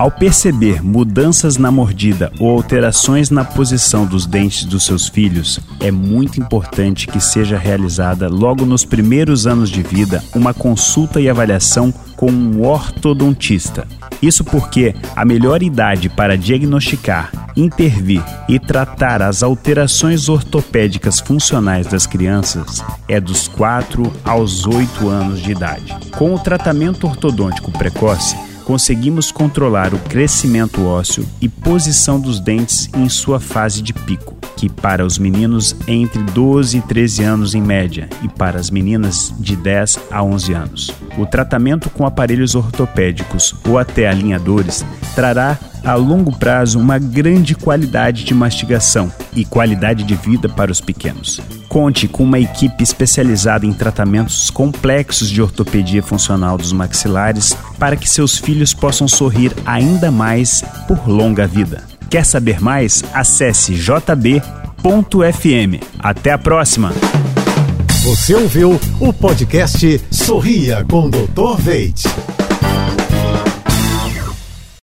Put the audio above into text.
Ao perceber mudanças na mordida ou alterações na posição dos dentes dos seus filhos, é muito importante que seja realizada logo nos primeiros anos de vida uma consulta e avaliação com um ortodontista. Isso porque a melhor idade para diagnosticar, intervir e tratar as alterações ortopédicas funcionais das crianças é dos 4 aos 8 anos de idade. Com o tratamento ortodôntico precoce, conseguimos controlar o crescimento ósseo e posição dos dentes em sua fase de pico, que para os meninos é entre 12 e 13 anos em média e para as meninas de 10 a 11 anos. O tratamento com aparelhos ortopédicos ou até alinhadores trará a longo prazo uma grande qualidade de mastigação e qualidade de vida para os pequenos. Conte com uma equipe especializada em tratamentos complexos de ortopedia funcional dos maxilares para que seus filhos possam sorrir ainda mais por longa vida. Quer saber mais? Acesse jb.fm. Até a próxima! Você ouviu o podcast Sorria com Dr. Veit.